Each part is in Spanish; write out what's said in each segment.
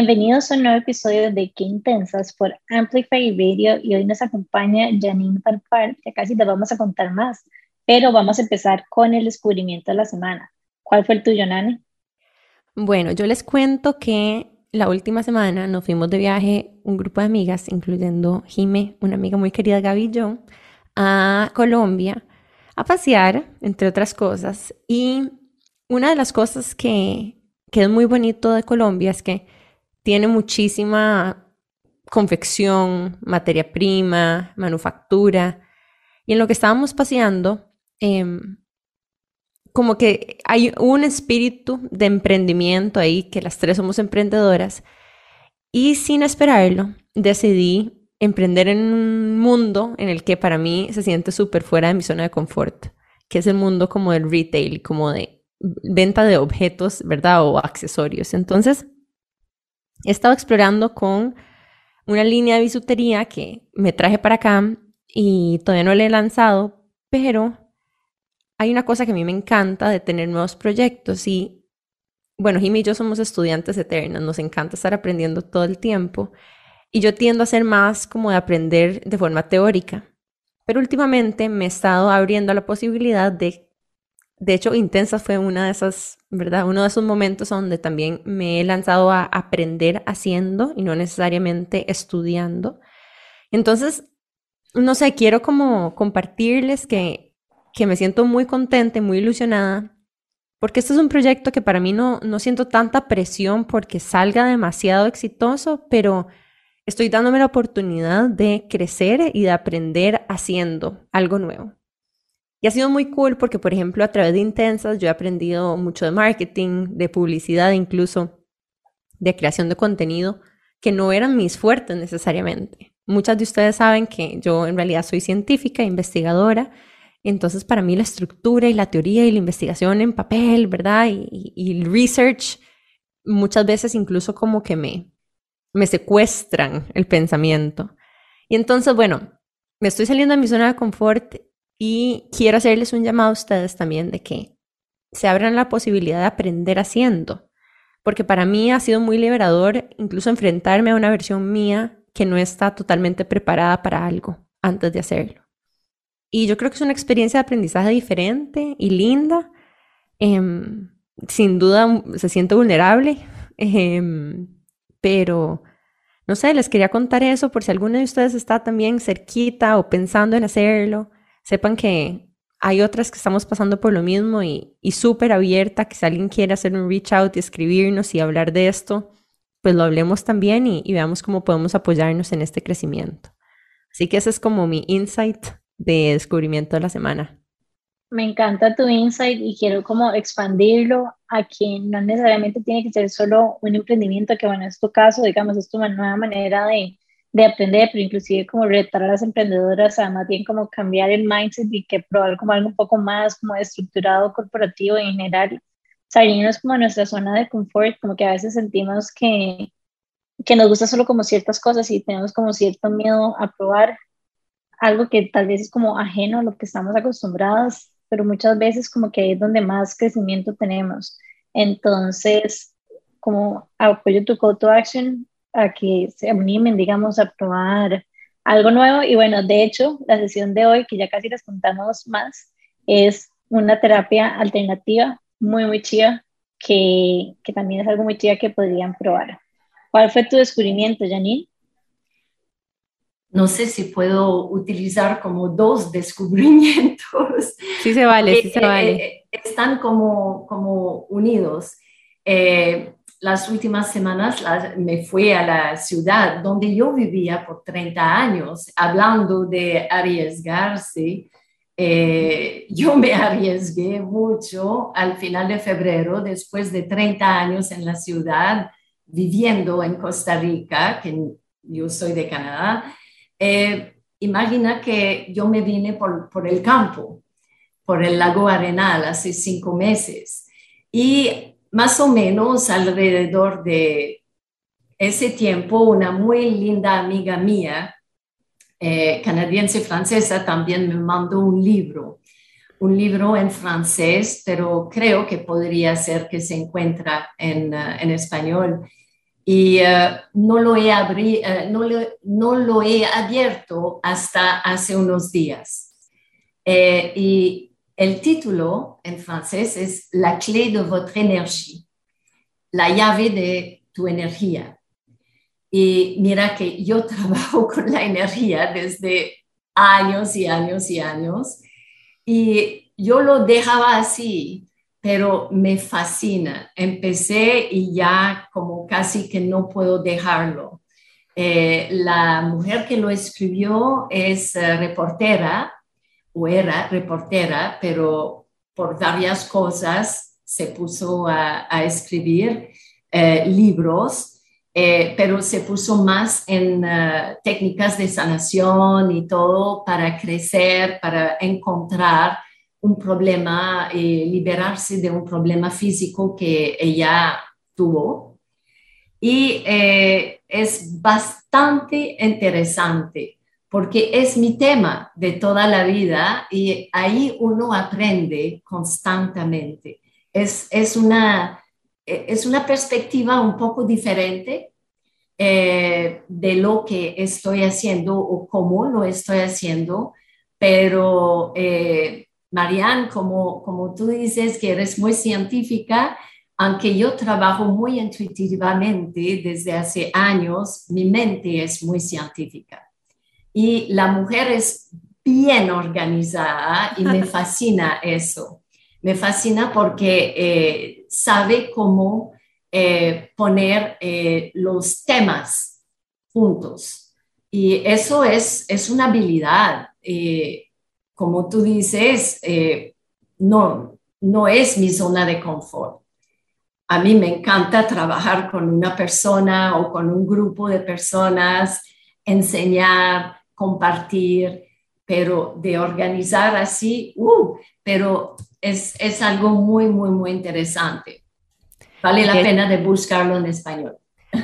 Bienvenidos a un nuevo episodio de Qué Intensas por Amplify Radio y hoy nos acompaña Janine Farfar, que casi te vamos a contar más, pero vamos a empezar con el descubrimiento de la semana. ¿Cuál fue el tuyo, Nani? Bueno, yo les cuento que la última semana nos fuimos de viaje un grupo de amigas, incluyendo Jime, una amiga muy querida Gaby y yo, a Colombia a pasear, entre otras cosas. Y una de las cosas que, que es muy bonito de Colombia es que tiene muchísima confección, materia prima, manufactura. Y en lo que estábamos paseando, em, como que hay un espíritu de emprendimiento ahí, que las tres somos emprendedoras. Y sin esperarlo, decidí emprender en un mundo en el que para mí se siente súper fuera de mi zona de confort, que es el mundo como del retail, como de venta de objetos, ¿verdad? O accesorios. Entonces, he estado explorando con una línea de bisutería que me traje para acá y todavía no la he lanzado, pero hay una cosa que a mí me encanta de tener nuevos proyectos y, bueno, Jimmy y yo somos estudiantes eternos, nos encanta estar aprendiendo todo el tiempo y yo tiendo a ser más como de aprender de forma teórica, pero últimamente me he estado abriendo a la posibilidad de de hecho, Intensa fue una de esas, ¿verdad? Uno de esos momentos donde también me he lanzado a aprender haciendo y no necesariamente estudiando. Entonces, no sé, quiero como compartirles que, que me siento muy contenta y muy ilusionada porque este es un proyecto que para mí no, no siento tanta presión porque salga demasiado exitoso, pero estoy dándome la oportunidad de crecer y de aprender haciendo algo nuevo. Y ha sido muy cool porque, por ejemplo, a través de Intensas yo he aprendido mucho de marketing, de publicidad, incluso de creación de contenido, que no eran mis fuertes necesariamente. Muchas de ustedes saben que yo en realidad soy científica, investigadora, entonces para mí la estructura y la teoría y la investigación en papel, ¿verdad? Y, el research muchas veces incluso como que me, me secuestran el pensamiento. Y entonces, bueno, me estoy saliendo de mi zona de confort y quiero hacerles un llamado a ustedes también de que se abran la posibilidad de aprender haciendo, porque para mí ha sido muy liberador incluso enfrentarme a una versión mía que no está totalmente preparada para algo antes de hacerlo. Y yo creo que es una experiencia de aprendizaje diferente y linda. Em, sin duda se siente vulnerable, em, pero no sé, les quería contar eso por si alguno de ustedes está también cerquita o pensando en hacerlo sepan que hay otras que estamos pasando por lo mismo y, súper abierta, que si alguien quiere hacer un reach out y escribirnos y hablar de esto, pues lo hablemos también y, y veamos cómo podemos apoyarnos en este crecimiento. Así que ese es como mi insight de descubrimiento de la semana. Me encanta tu insight y quiero como expandirlo a quien no necesariamente tiene que ser solo un emprendimiento, que bueno, es tu caso, digamos, es tu nueva manera de, de aprender, pero inclusive como retar a las emprendedoras a más como cambiar el mindset y que probar como algo un poco más como estructurado corporativo en general, salirnos como nuestra zona de confort, como que a veces sentimos que, que nos gusta solo como ciertas cosas y tenemos como cierto miedo a probar algo que tal vez es como ajeno a lo que estamos acostumbrados, pero muchas veces como que es donde más crecimiento tenemos. Entonces, como apoyo tu call to action, a que se animen, digamos, a probar algo nuevo. Y bueno, de hecho, la sesión de hoy, que ya casi les contamos más, es una terapia alternativa muy, muy chida, que, que también es algo muy chida que podrían probar. ¿Cuál fue tu descubrimiento, Janine? No sé si puedo utilizar como dos descubrimientos. Sí se vale, sí se vale. Eh, están como, como unidos. Eh, las últimas semanas me fui a la ciudad donde yo vivía por 30 años, hablando de arriesgarse. Eh, yo me arriesgué mucho al final de febrero, después de 30 años en la ciudad, viviendo en Costa Rica, que yo soy de Canadá. Eh, imagina que yo me vine por, por el campo, por el lago Arenal, hace cinco meses. Y más o menos alrededor de ese tiempo, una muy linda amiga mía, eh, canadiense francesa, también me mandó un libro, un libro en francés, pero creo que podría ser que se encuentra en, eh, en español. y eh, no, lo he abierto hasta hace unos días. Y el título en francés es La clé de votre énergie, la llave de tu energía. Y mira que yo trabajo con la energía desde años y años y años. Y yo lo dejaba así, pero me fascina. Empecé y ya como casi que no puedo dejarlo. Eh, la mujer que lo escribió es eh, reportera, o era reportera, pero por varias cosas se puso a, escribir eh, libros eh, pero se puso más en eh, técnicas de sanación y todo para crecer, para encontrar un problema y liberarse de un problema físico que ella tuvo. Y es bastante interesante porque es mi tema de toda la vida y ahí uno aprende constantemente. Es, es una es una perspectiva un poco diferente eh, de lo que estoy haciendo o cómo lo estoy haciendo, pero eh, Marianne, como, como tú dices que eres muy científica, aunque yo trabajo muy intuitivamente desde hace años, mi mente es muy científica. Y la mujer es bien organizada y me fascina eso. Me fascina porque eh, sabe cómo eh, poner eh, los temas juntos. Y eso es, es una habilidad. como tú dices, no, no es mi zona de confort. A mí me encanta trabajar con una persona o con un grupo de personas, enseñar, compartir, pero de organizar así, uh, pero es, algo muy, muy, muy interesante. Vale la pena de buscarlo en español.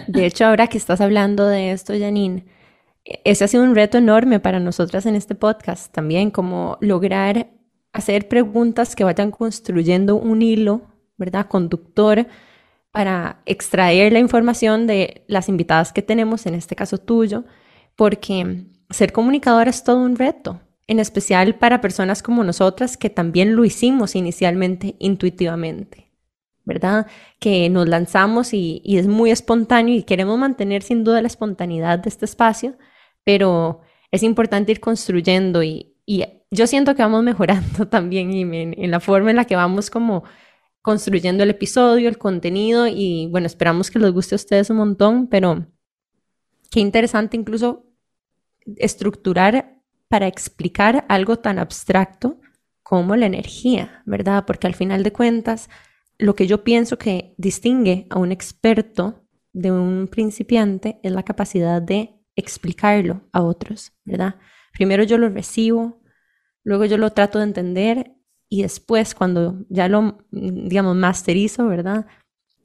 De hecho, ahora que estás hablando de esto, Janine, ese ha sido un reto enorme para nosotras en este podcast también, como lograr hacer preguntas que vayan construyendo un hilo, ¿verdad? Conductor para extraer la información de las invitadas que tenemos, en este caso tuyo, porque ser comunicadora es todo un reto en especial para personas como nosotras que también lo hicimos inicialmente intuitivamente, ¿verdad? Que nos lanzamos y, es muy espontáneo y queremos mantener sin duda la espontaneidad de este espacio, pero es importante ir construyendo y, yo siento que vamos mejorando también en, en la forma en la que vamos como construyendo el episodio, el contenido y bueno, esperamos que les guste a ustedes un montón, pero qué interesante incluso estructurar para explicar algo tan abstracto como la energía, ¿verdad? Porque al final de cuentas, lo que yo pienso que distingue a un experto de un principiante es la capacidad de explicarlo a otros, ¿verdad? Primero yo lo recibo, luego yo lo trato de entender y después cuando ya lo, digamos, masterizo, ¿verdad?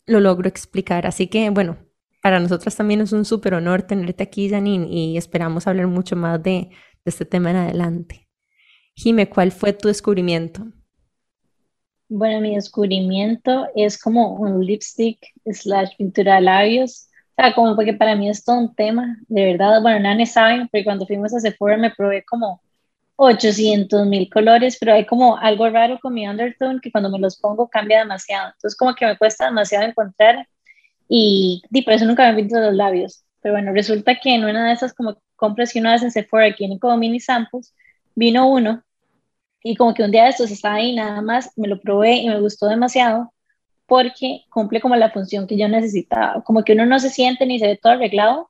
Lo logro explicar. Así que, bueno, para nosotras también es un súper honor tenerte aquí, Janine, y esperamos hablar mucho más de, este tema en adelante. Jime, ¿cuál fue tu descubrimiento? Bueno, mi descubrimiento es como un lipstick slash pintura de labios. O sea, como porque para mí es todo un tema, de verdad. Bueno, nadie sabe, pero cuando fuimos a Sephora me probé como 800 mil colores, pero hay como algo raro con mi undertone que cuando me los pongo cambia demasiado. Entonces como que me cuesta demasiado encontrar y, y por eso nunca me pinto los labios. Pero bueno, resulta que en una de esas como compras que uno hace en Sephora, aquí tiene como mini samples, vino uno y como que un día de estos estaba ahí nada más, me lo probé y me gustó demasiado porque cumple como la función que yo necesitaba, como que uno no se siente ni se ve todo arreglado,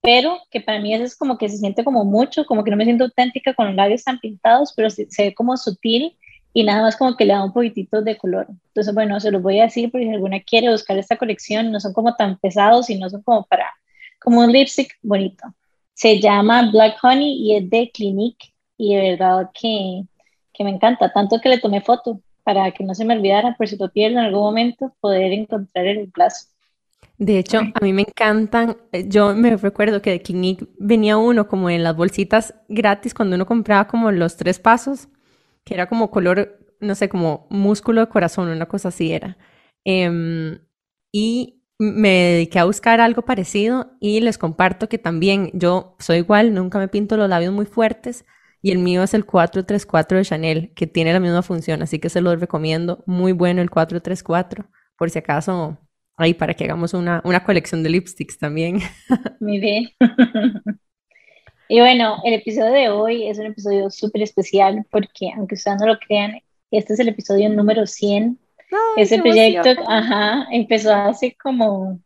pero que para mí eso es como que se siente como mucho, como que no me siento auténtica con los labios tan pintados, pero se, se ve como sutil y nada más como que le da un poquitito de color. Entonces, bueno, se los voy a decir porque si alguna quiere buscar esta colección, no son como tan pesados y no son como para, como un lipstick bonito. Se llama Black Honey y es de Clinique y de verdad que, que me encanta, tanto que le tomé foto para que no se me olvidara, por si lo pierdo en algún momento, poder encontrar el plazo. De hecho, a mí me encantan, yo me recuerdo que de Clinique venía uno como en las bolsitas gratis cuando uno compraba como los tres pasos, que era como color, no sé, como músculo de corazón, una cosa así era. Em, y me dediqué a buscar algo parecido y les comparto que también yo soy igual, nunca me pinto los labios muy fuertes y el mío es el 434 de Chanel, que tiene la misma función, así que se lo recomiendo. Muy bueno el 434, por si acaso, ahí para que hagamos una, una colección de lipsticks también. Muy bien. y bueno, el episodio de hoy es un episodio súper especial porque, aunque ustedes no lo crean, este es el episodio número 100 ese proyecto, ajá, empezó hace como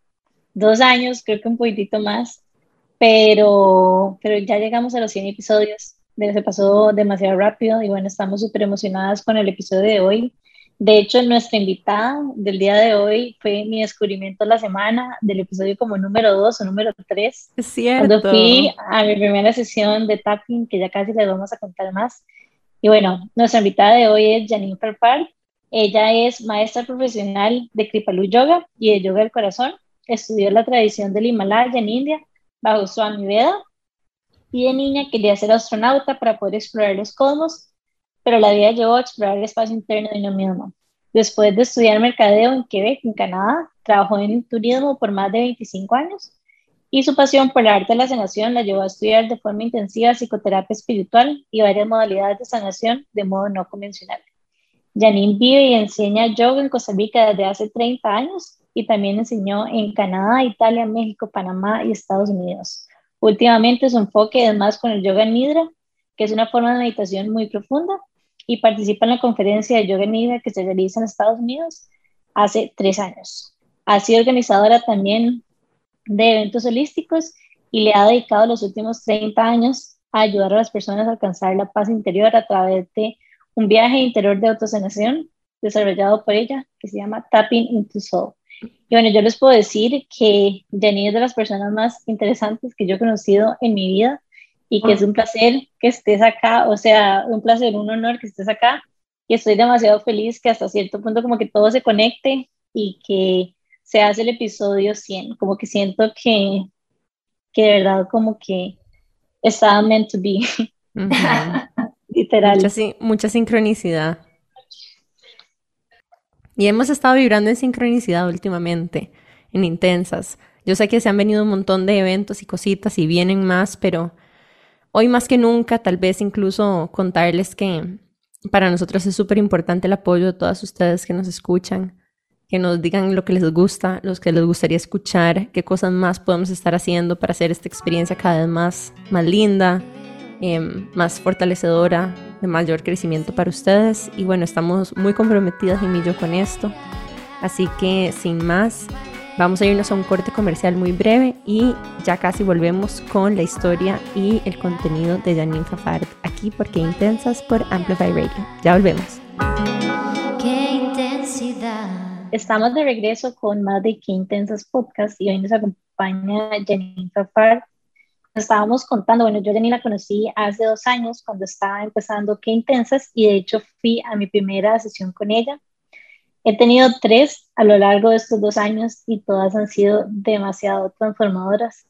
dos años, creo que un poquitito más, pero, pero ya llegamos a los 100 episodios. Se pasó demasiado rápido y bueno, estamos súper emocionadas con el episodio de hoy. De hecho, nuestra invitada del día de hoy fue mi descubrimiento de la semana del episodio como número 2 o número 3. Es cierto. Cuando fui a mi primera sesión de tapping, que ya casi les vamos a contar más. Y bueno, nuestra invitada de hoy es Janine Farfar. Ella es maestra profesional de Kripalu Yoga y de Yoga del Corazón. Estudió la tradición del Himalaya en India bajo Swami Veda y de niña quería ser astronauta para poder explorar los cosmos, pero la vida llevó a explorar el espacio interno de uno mismo. Después de estudiar mercadeo en Quebec, en Canadá, trabajó en turismo por más de 25 años y su pasión por el arte de la sanación la llevó a estudiar de forma intensiva psicoterapia espiritual y varias modalidades de sanación de modo no convencional. Janine vive y enseña yoga en Costa Rica desde hace 30 años y también enseñó en Canadá, Italia, México, Panamá y Estados Unidos. Últimamente su enfoque es más con el yoga nidra, que es una forma de meditación muy profunda, y participa en la conferencia de yoga nidra que se realiza en Estados Unidos hace tres años. Ha sido organizadora también de eventos holísticos y le ha dedicado los últimos 30 años a ayudar a las personas a alcanzar la paz interior a través de un viaje interior de autosanación desarrollado por ella que se llama Tapping into Soul. Y bueno, yo les puedo decir que Janine es de las personas más interesantes que yo he conocido en mi vida y que es un placer que estés acá, o sea, un placer, un honor que estés acá y estoy demasiado feliz que hasta cierto punto como que todo se conecte y que se hace el episodio 100, como que siento que, que de verdad como que estaba meant to be. Literal. Mucha, sincronicidad. Y hemos estado vibrando en sincronicidad últimamente, en intensas. Yo sé que se han venido un montón de eventos y cositas y vienen más, pero hoy más que nunca, tal vez incluso contarles que para nosotros es súper importante el apoyo de todas ustedes que nos escuchan, que nos digan lo que les gusta, los que les gustaría escuchar, qué cosas más podemos estar haciendo para hacer esta experiencia cada vez más, más linda, Em, más fortalecedora, de mayor crecimiento para ustedes. Y bueno, estamos muy comprometidas, y yo, con esto. Así que sin más, vamos a irnos a un corte comercial muy breve y ya casi volvemos con la historia y el contenido de Janine Fafard aquí porque Intensas por Amplify Radio. Ya volvemos. Qué intensidad. Estamos de regreso con más de Qué Intensas Podcast y hoy nos acompaña Janine Fafard estábamos contando, bueno, yo Jenny la conocí hace dos años cuando estaba empezando Qué Intensas y de hecho fui a mi primera sesión con ella. He tenido tres a lo largo de estos dos años y todas han sido demasiado transformadoras.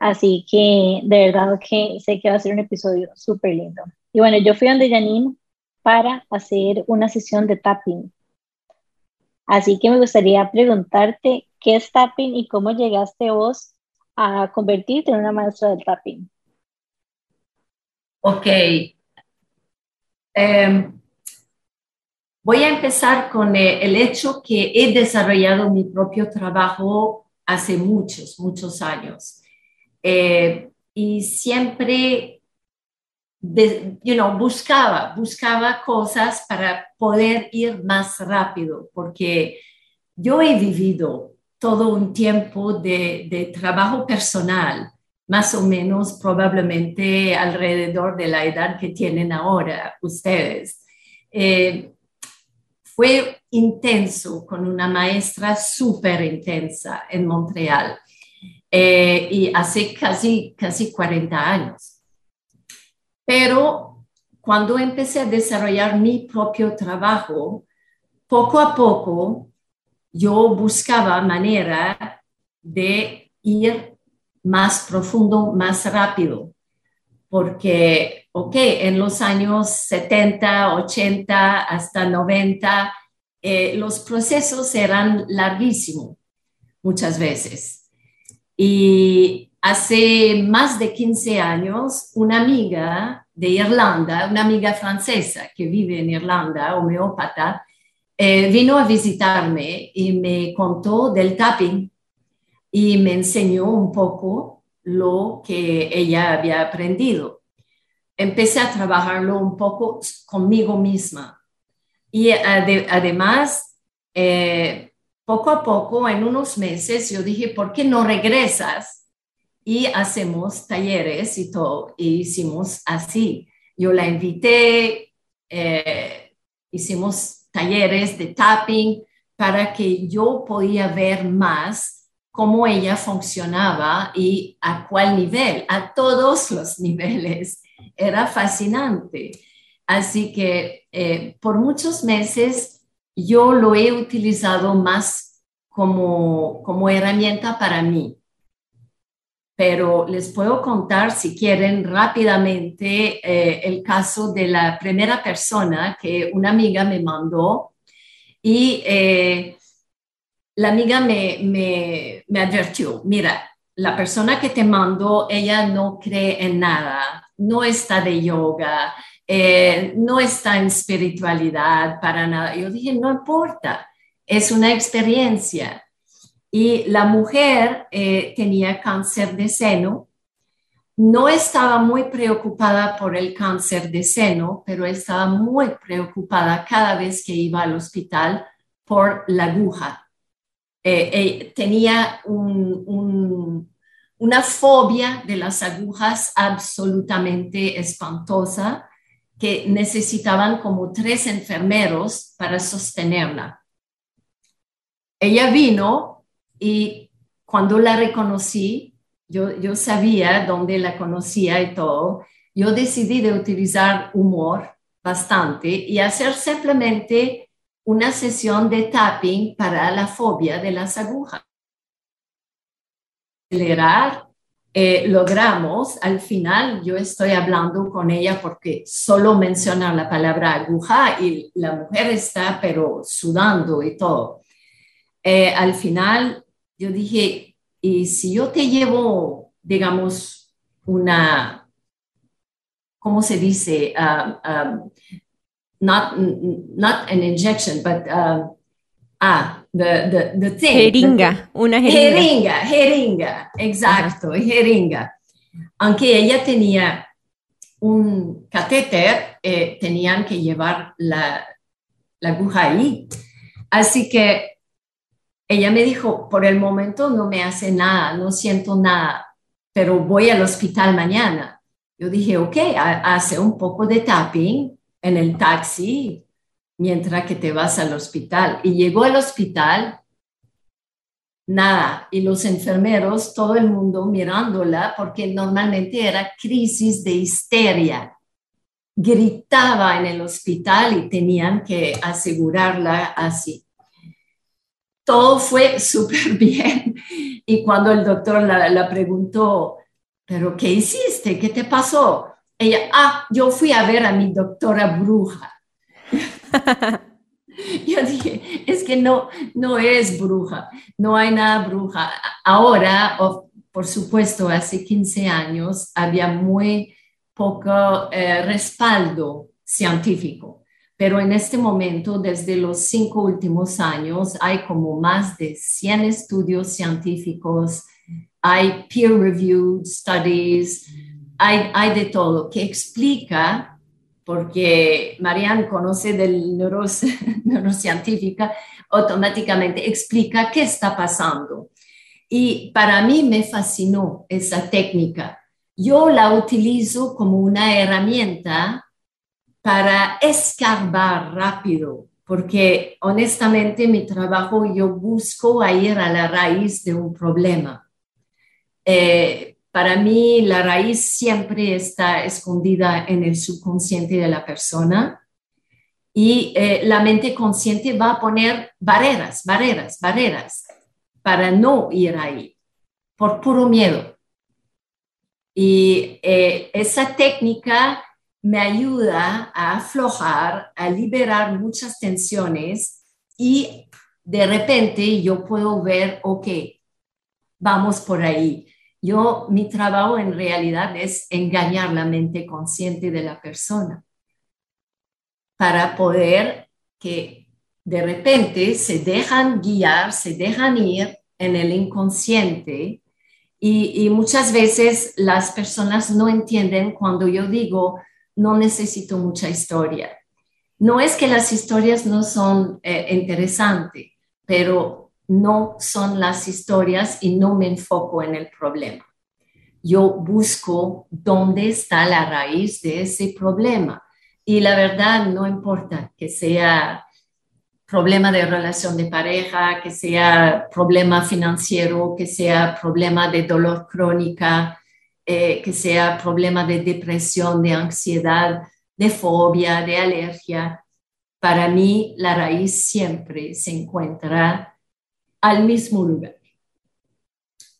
Así que de verdad que sé que va a ser un episodio súper lindo. Y bueno, yo fui donde Janine para hacer una sesión de tapping. Así que me gustaría preguntarte qué es tapping y cómo llegaste vos a convertirte en una maestra del tapping? Ok. Em, voy a empezar con eh, el hecho que he desarrollado mi propio trabajo hace muchos, muchos años. Eh, y siempre know, buscaba, buscaba cosas para poder ir más rápido, porque yo he vivido todo un tiempo de, trabajo personal, más o menos probablemente alrededor de la edad que tienen ahora ustedes. Eh, fue intenso con una maestra súper intensa en Montreal eh, y hace casi, casi 40 años. Pero cuando empecé a desarrollar mi propio trabajo, poco a poco yo buscaba manera de ir más profundo, más rápido, porque, ok, en los años 70, 80, hasta 90, eh, los procesos eran larguísimos, muchas veces. Y hace más de 15 años, una amiga de Irlanda, una amiga francesa que vive en Irlanda, homeópata, eh, vino a visitarme y me contó del tapping y me enseñó un poco lo que ella había aprendido. Empecé a trabajarlo un poco conmigo misma. Y además, eh, poco a poco, en unos meses, yo dije, ¿por qué no regresas? Y hacemos talleres y todo. Y hicimos así. Yo la invité, eh, hicimos talleres de tapping para que yo podía ver más cómo ella funcionaba y a cuál nivel, a todos los niveles. Era fascinante. Así que eh, por muchos meses yo lo he utilizado más como, como herramienta para mí. Pero les puedo contar, si quieren, rápidamente eh, el caso de la primera persona que una amiga me mandó y eh, la amiga me, me, me advirtió, mira, la persona que te mandó, ella no cree en nada, no está de yoga, eh, no está en espiritualidad para nada. Yo dije, no importa, es una experiencia. Y la mujer eh, tenía cáncer de seno, no estaba muy preocupada por el cáncer de seno, pero estaba muy preocupada cada vez que iba al hospital por la aguja. Eh, tenía una fobia de las agujas absolutamente espantosa que necesitaban como tres enfermeros para sostenerla. Ella vino y cuando la reconocí, yo, yo sabía dónde la conocía y todo, yo decidí de utilizar humor bastante y hacer simplemente una sesión de tapping para la fobia de las agujas. Acelerar eh, logramos, al final yo estoy hablando con ella porque solo menciona la palabra aguja y la mujer está pero sudando y todo. Eh, al final yo dije, y si yo te llevo, digamos, una, ¿cómo se dice? Uh, um, not, not an injection, but uh, Ah, the, the, the thing. Jeringa, una jeringa. Jeringa, jeringa, exacto, jeringa. Aunque ella tenía un catéter, eh, tenían que llevar la, la aguja ahí. Así que ella me dijo, por el momento no me hace nada, no siento nada, pero voy al hospital mañana. Yo dije, ok, hace un poco de tapping en el taxi, mientras que te vas al hospital. Y llegó al hospital, nada, y los enfermeros, todo el mundo mirándola, porque normalmente era crisis de histeria. Gritaba en el hospital y tenían que asegurarla así. Todo fue súper bien. Y cuando el doctor la, la preguntó, ¿pero qué hiciste? ¿Qué te pasó? Ella, ah, yo fui a ver a mi doctora bruja. Yo dije, es que no, no es bruja, no hay nada bruja. Ahora, por supuesto, hace 15 años había muy poco eh, respaldo científico, pero en este momento, desde los cinco últimos años, hay como más de 100 estudios científicos, hay peer-reviewed studies, hay, hay de todo que explica porque Marianne conoce del neurocientífica, automáticamente explica qué está pasando. Y para mí me fascinó esa técnica. Yo la utilizo como una herramienta para escarbar rápido, porque honestamente mi trabajo yo busco ir a la raíz de un problema. Eh, para mí, la raíz siempre está escondida en el subconsciente de la persona y eh, la mente consciente va a poner barreras, barreras, barreras para no ir ahí, por puro miedo. Y eh, esa técnica me ayuda a aflojar, a liberar muchas tensiones y de repente yo puedo ver, ok, vamos por ahí. Yo, mi trabajo en realidad es engañar la mente consciente de la persona para poder que de repente se dejan guiar, se dejan ir en el inconsciente y, muchas veces las personas no entienden cuando yo digo, no necesito mucha historia. No es que las historias no son eh, interesantes, pero no son las historias y no me enfoco en el problema. Yo busco dónde está la raíz de ese problema. Y la verdad no importa que sea problema de relación de pareja, que sea problema financiero, que sea problema de dolor crónica, eh, que sea problema de depresión, de ansiedad, de fobia, de alergia. Para mí, la raíz siempre se encuentra al mismo lugar.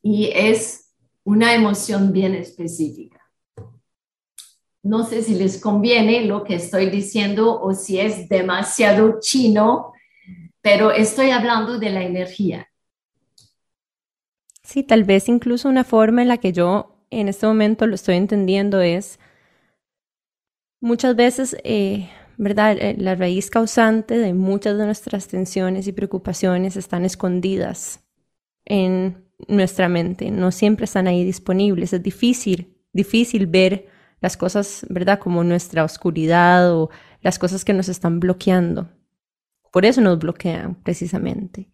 Y es una emoción bien específica. No sé si les conviene lo que estoy diciendo o si es demasiado chino pero estoy hablando de la energía. Sí, tal vez incluso una forma en la que yo en este momento lo estoy entendiendo es muchas veces, eh, ¿verdad? La raíz causante de muchas de nuestras tensiones y preocupaciones están escondidas en nuestra mente, no siempre están ahí disponibles. Es difícil, difícil ver las cosas, ¿verdad? Como nuestra oscuridad o las cosas que nos están bloqueando. Por eso nos bloquean precisamente.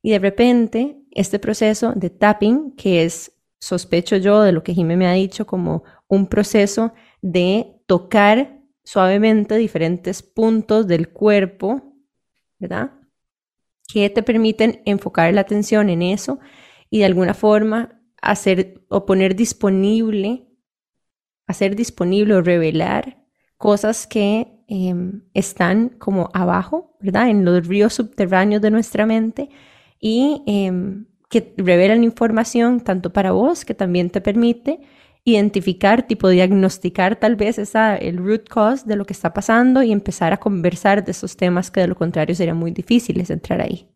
Y de repente, este proceso de tapping, que es, sospecho yo de lo que Jimé me ha dicho, como un proceso de tocar suavemente diferentes puntos del cuerpo, ¿verdad? Que te permiten enfocar la atención en eso y de alguna forma hacer o poner disponible, hacer disponible o revelar cosas que em, están como abajo, ¿verdad? En los ríos subterráneos de nuestra mente y em, que revelan información tanto para vos, que también te permite identificar, tipo diagnosticar tal vez esa, el root cause de lo que está pasando y empezar a conversar de esos temas que de lo contrario serían muy difíciles entrar ahí.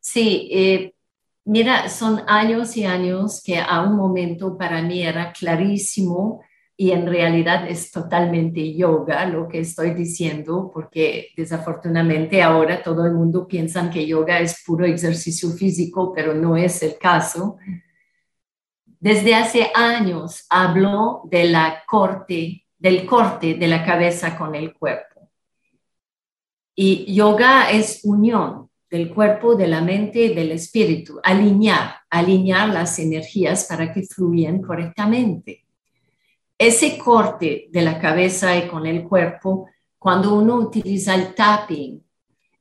Sí, eh, mira, son años y años que a un momento para mí era clarísimo y en realidad es totalmente yoga lo que estoy diciendo, porque desafortunadamente ahora todo el mundo piensa que yoga es puro ejercicio físico, pero no es el caso. Desde hace años hablo de la corte, del corte de la cabeza con el cuerpo. Y yoga es unión del cuerpo, de la mente y del espíritu, alinear, alinear las energías para que fluyan correctamente ese corte de la cabeza y con el cuerpo, cuando uno utiliza el tapping,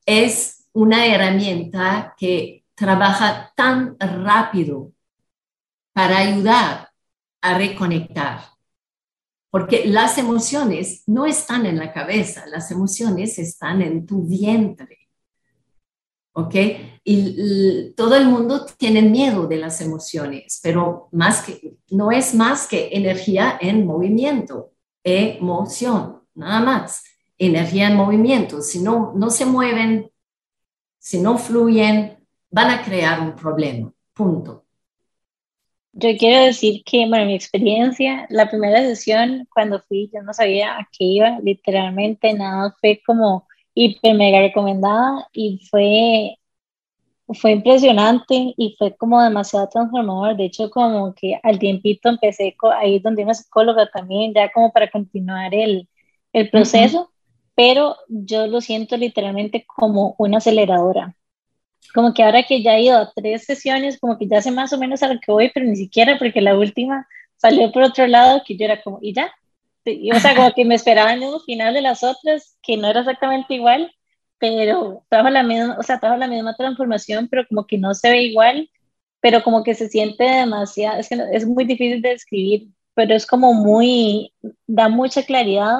es una herramienta que trabaja tan rápido para ayudar a reconectar. Porque las emociones no están en la cabeza, las emociones están en tu vientre. ¿ok? Y, todo el mundo tiene miedo de las emociones, pero más que, no es más que energía en movimiento, emoción, nada más, energía en movimiento. Si no, no se mueven, si no fluyen, van a crear un problema, punto. Yo quiero decir que, bueno, mi experiencia, la primera sesión, cuando fui, yo no sabía a qué iba, literalmente nada, fue como hiper mega recomendada y fue, fue impresionante y fue como demasiado transformador. De hecho, como que al tiempito empecé ahí donde una psicóloga también, ya como para continuar el, el proceso, pero yo lo siento literalmente como una aceleradora. Como que ahora que ya he ido a tres sesiones, como que ya sé más o menos a lo que voy, pero ni siquiera porque la última salió por otro lado que yo era como, y ya, o sea, como que me esperaba el mismo final de las otras, que no era exactamente igual, pero trajo la misma, o sea, trajo la misma transformación, pero como que no se ve igual, pero como que se siente demasiado, es que es muy difícil de describir, pero es como muy, da mucha claridad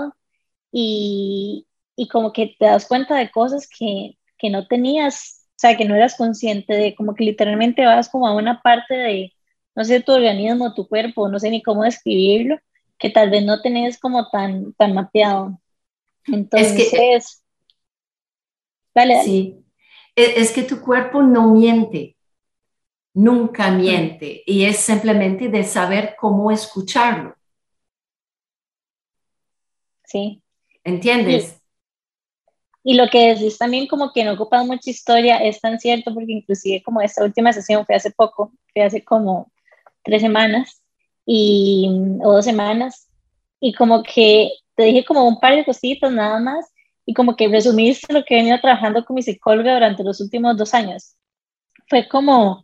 y, y como que te das cuenta de cosas que, que no tenías, o sea, que no eras consciente de, como que literalmente vas como a una parte de, no sé, tu organismo, tu cuerpo, no sé ni cómo describirlo, que tal vez no tenés como tan, tan mapeado. Entonces, es que, dale, Sí, e, es que tu cuerpo no miente, nunca miente, y es simplemente de saber cómo escucharlo. Sí. ¿Entiendes? Y, lo que decís también como que no ocupa mucha historia es tan cierto porque inclusive como esta última sesión fue hace poco, fue hace como tres semanas y, o dos semanas y como que te dije como un par de cositas nada más y como que resumiste lo que he venido trabajando con mi psicóloga durante los últimos dos años. Fue como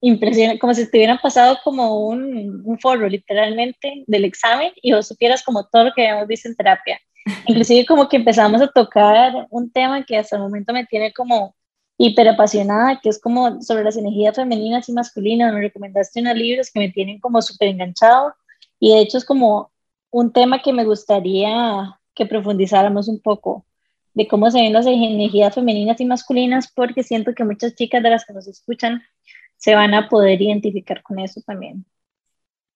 impresionante, como si te hubieran pasado como un, un foro literalmente del examen y vos supieras como todo lo que habíamos visto en terapia. Inclusive como que empezamos a tocar un tema que hasta el momento me tiene como hiper apasionada, que es como sobre las energías femeninas y masculinas. Me recomendaste unos libros que me tienen como súper enganchado y de hecho es como un tema que me gustaría que profundizáramos un poco de cómo se ven las energías femeninas y masculinas, porque siento que muchas chicas de las que nos escuchan se van a poder identificar con eso también.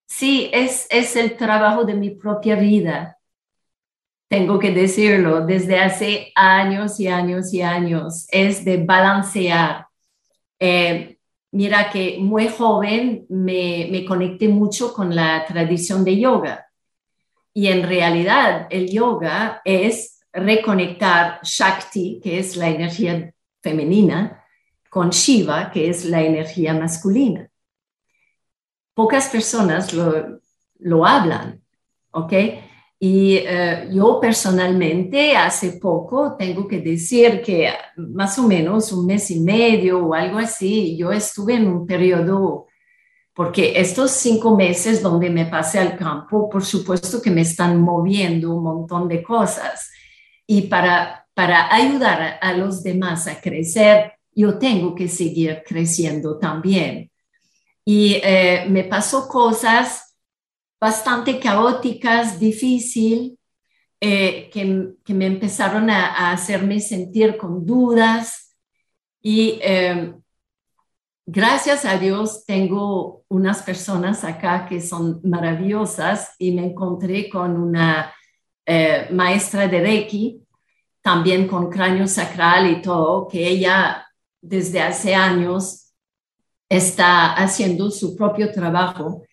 Sí, es, es el trabajo de mi propia vida. Tengo que decirlo, desde hace años y años y años, es de balancear. Eh, mira que muy joven me, me conecté mucho con la tradición de yoga. Y en realidad el yoga es reconectar Shakti, que es la energía femenina, con Shiva, que es la energía masculina. Pocas personas lo, lo hablan, ¿ok? Y eh, yo personalmente hace poco tengo que decir que más o menos un mes y medio o algo así, yo estuve en un periodo, porque estos cinco meses donde me pasé al campo, por supuesto que me están moviendo un montón de cosas. Y para, para ayudar a los demás a crecer, yo tengo que seguir creciendo también. Y eh, me pasó cosas bastante caóticas, difícil, eh, que, me empezaron a, hacerme sentir con dudas. Y eh, gracias a Dios tengo unas personas acá que son maravillosas y me encontré con una maestra de Reiki, también con cráneo sacral y todo, que ella desde hace años está haciendo su propio trabajo.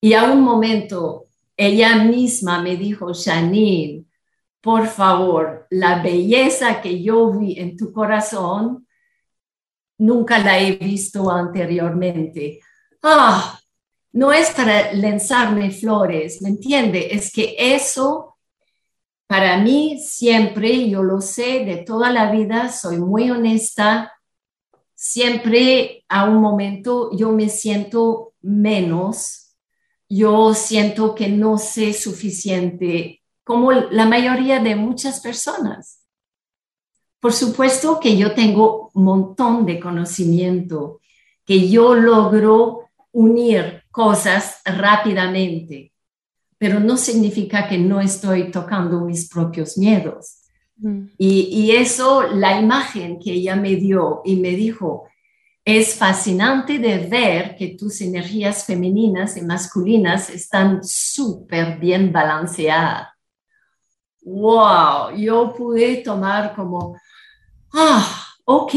Y a un momento ella misma me dijo, Janine, por favor, la belleza que yo vi en tu corazón, nunca la he visto anteriormente. Ah, no es para lanzarme flores, ¿me entiende? Es que eso para mí siempre, yo lo sé de toda la vida, soy muy honesta, siempre a un momento yo me siento menos, yo siento que no sé suficiente, como la mayoría de muchas personas. Por supuesto que yo tengo un montón de conocimiento, que yo logro unir cosas rápidamente pero no significa que no estoy tocando mis propios miedos. Mm. Y, eso, la imagen que ella me dio y me dijo, es fascinante de ver que tus energías femeninas y masculinas están súper bien balanceadas. ¡Wow! Yo pude tomar como, ah, ok,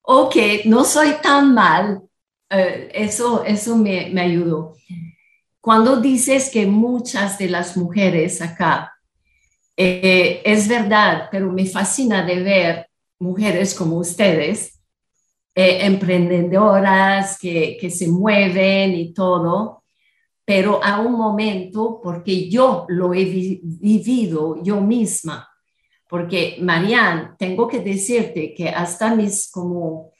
ok, no soy tan mal. Eh, eso eso me, me ayudó. Cuando dices que muchas de las mujeres acá, eh, es verdad, pero me fascina de ver mujeres como ustedes, eh, emprendedoras que, que se mueven y todo, pero a un momento, porque yo lo he vivido yo misma, porque Marianne, tengo que decirte que hasta mis como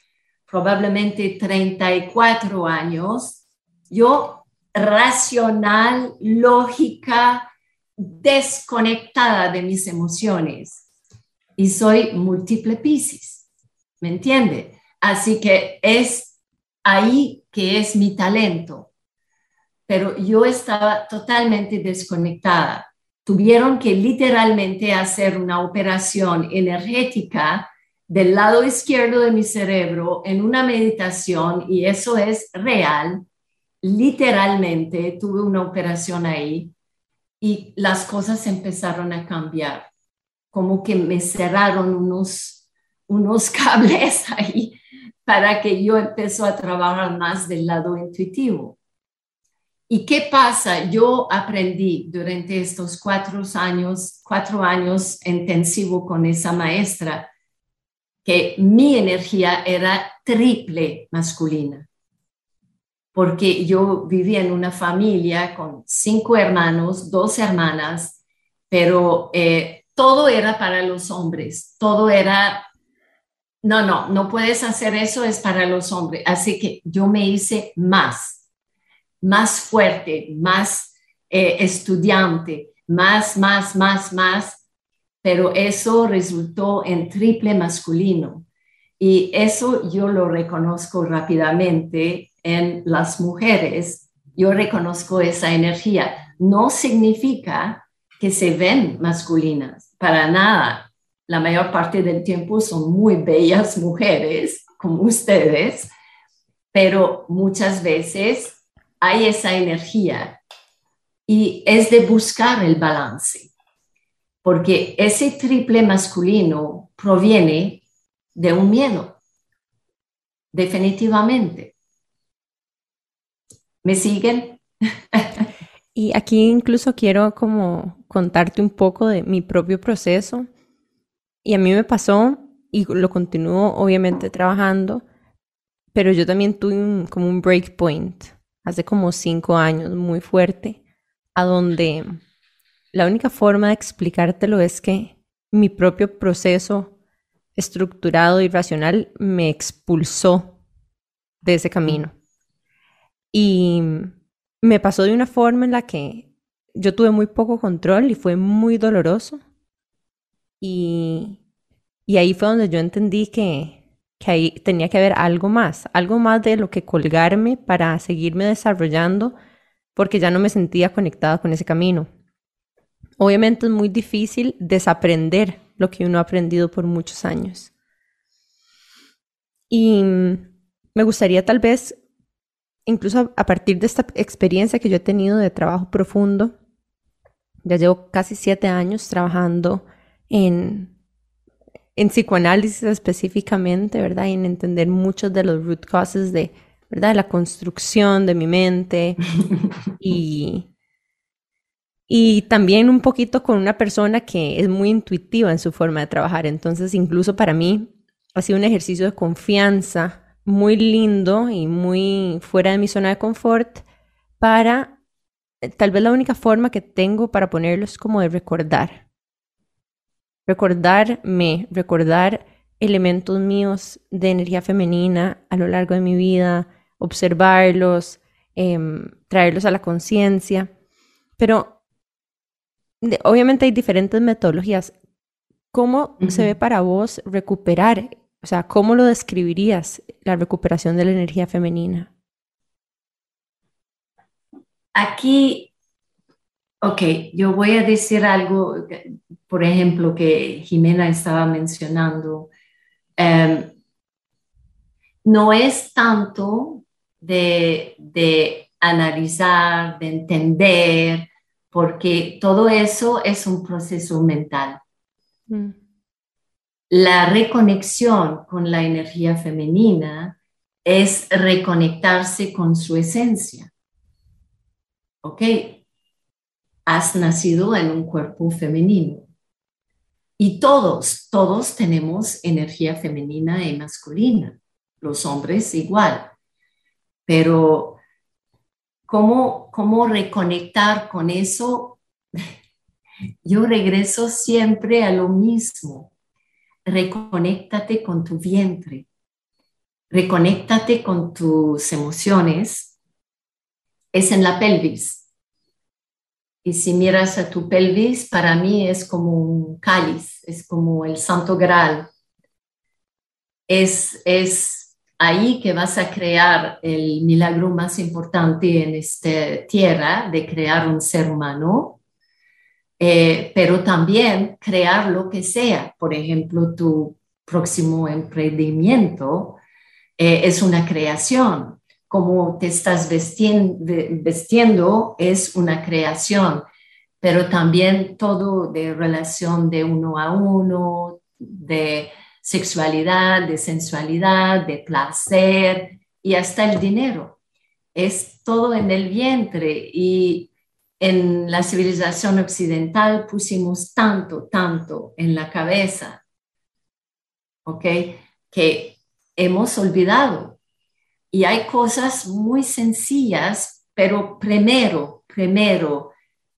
probablemente 34 años, yo racional, lógica, desconectada de mis emociones. Y soy múltiple Pisces, ¿me entiende? Así que es ahí que es mi talento. Pero yo estaba totalmente desconectada. Tuvieron que literalmente hacer una operación energética del lado izquierdo de mi cerebro en una meditación y eso es real literalmente tuve una operación ahí y las cosas empezaron a cambiar, como que me cerraron unos, unos cables ahí para que yo empezó a trabajar más del lado intuitivo. ¿Y qué pasa? Yo aprendí durante estos cuatro años, cuatro años intensivo con esa maestra, que mi energía era triple masculina, porque yo vivía en una familia con cinco hermanos, dos hermanas, pero eh, todo era para los hombres, todo era, no, no, no puedes hacer eso, es para los hombres. Así que yo me hice más más fuerte, más eh, estudiante, más, más, más, más, pero eso resultó en triple masculino. Y eso yo lo reconozco rápidamente en las mujeres. Yo reconozco esa energía. No significa que se ven masculinas, para nada. La mayor parte del tiempo son muy bellas mujeres, como ustedes, pero muchas veces hay esa energía y es de buscar el balance, porque ese triple masculino proviene de un miedo, definitivamente. ¿Me siguen? y aquí incluso quiero como contarte un poco de mi propio proceso. Y a mí me pasó, y lo continúo obviamente trabajando, pero yo también tuve como un breakpoint hace como cinco años, muy fuerte, a donde la única forma de explicártelo es que mi propio proceso estructurado y racional me expulsó de ese camino. Y me pasó de una forma en la que yo tuve muy poco control y fue muy doloroso. Y, y ahí fue donde yo entendí que, que ahí tenía que haber algo más, algo más de lo que colgarme para seguirme desarrollando, porque ya no me sentía conectada con ese camino. Obviamente es muy difícil desaprender lo que uno ha aprendido por muchos años. Y me gustaría tal vez, incluso a partir de esta experiencia que yo he tenido de trabajo profundo, ya llevo casi siete años trabajando en en psicoanálisis específicamente, ¿verdad? Y en entender muchos de los root causes de, ¿verdad? la construcción de mi mente y, y también un poquito con una persona que es muy intuitiva en su forma de trabajar. Entonces, incluso para mí ha sido un ejercicio de confianza muy lindo y muy fuera de mi zona de confort para, eh, tal vez la única forma que tengo para ponerlo es como de recordar recordarme, recordar elementos míos de energía femenina a lo largo de mi vida, observarlos, em, traerlos a la conciencia. Pero obviamente hay diferentes metodologías. ¿Cómo se ve para vos recuperar? O sea, ¿cómo lo describirías la recuperación de la energía femenina? Aquí Ok, yo voy a decir algo, por ejemplo, que Jimena estaba mencionando. Em, no es tanto de, analizar, de entender, porque todo eso es un proceso mental. Mm. La reconexión con la energía femenina es reconectarse con su esencia. ¿Ok? Has nacido en un cuerpo femenino. Y todos, todos tenemos energía femenina y masculina, los hombres igual. Pero ¿cómo, cómo reconectar con eso? Yo regreso siempre a lo mismo. Reconéctate con tu vientre. Reconéctate con tus emociones. Es en la pelvis y si miras a tu pelvis, para mí es como un cáliz, es como el santo graal. Es, es ahí que vas a crear el milagro más importante en esta tierra de crear un ser humano, eh, pero también crear lo que sea. Por ejemplo, tu próximo emprendimiento eh, es una creación cómo te estás vestiendo, es una creación, pero también todo de relación de uno a uno, de sexualidad, de sensualidad, de placer y hasta el dinero. Es todo en el vientre y en la civilización occidental pusimos tanto, tanto en la cabeza, ¿ok? Que hemos olvidado. Y hay cosas muy sencillas, pero primero, primero,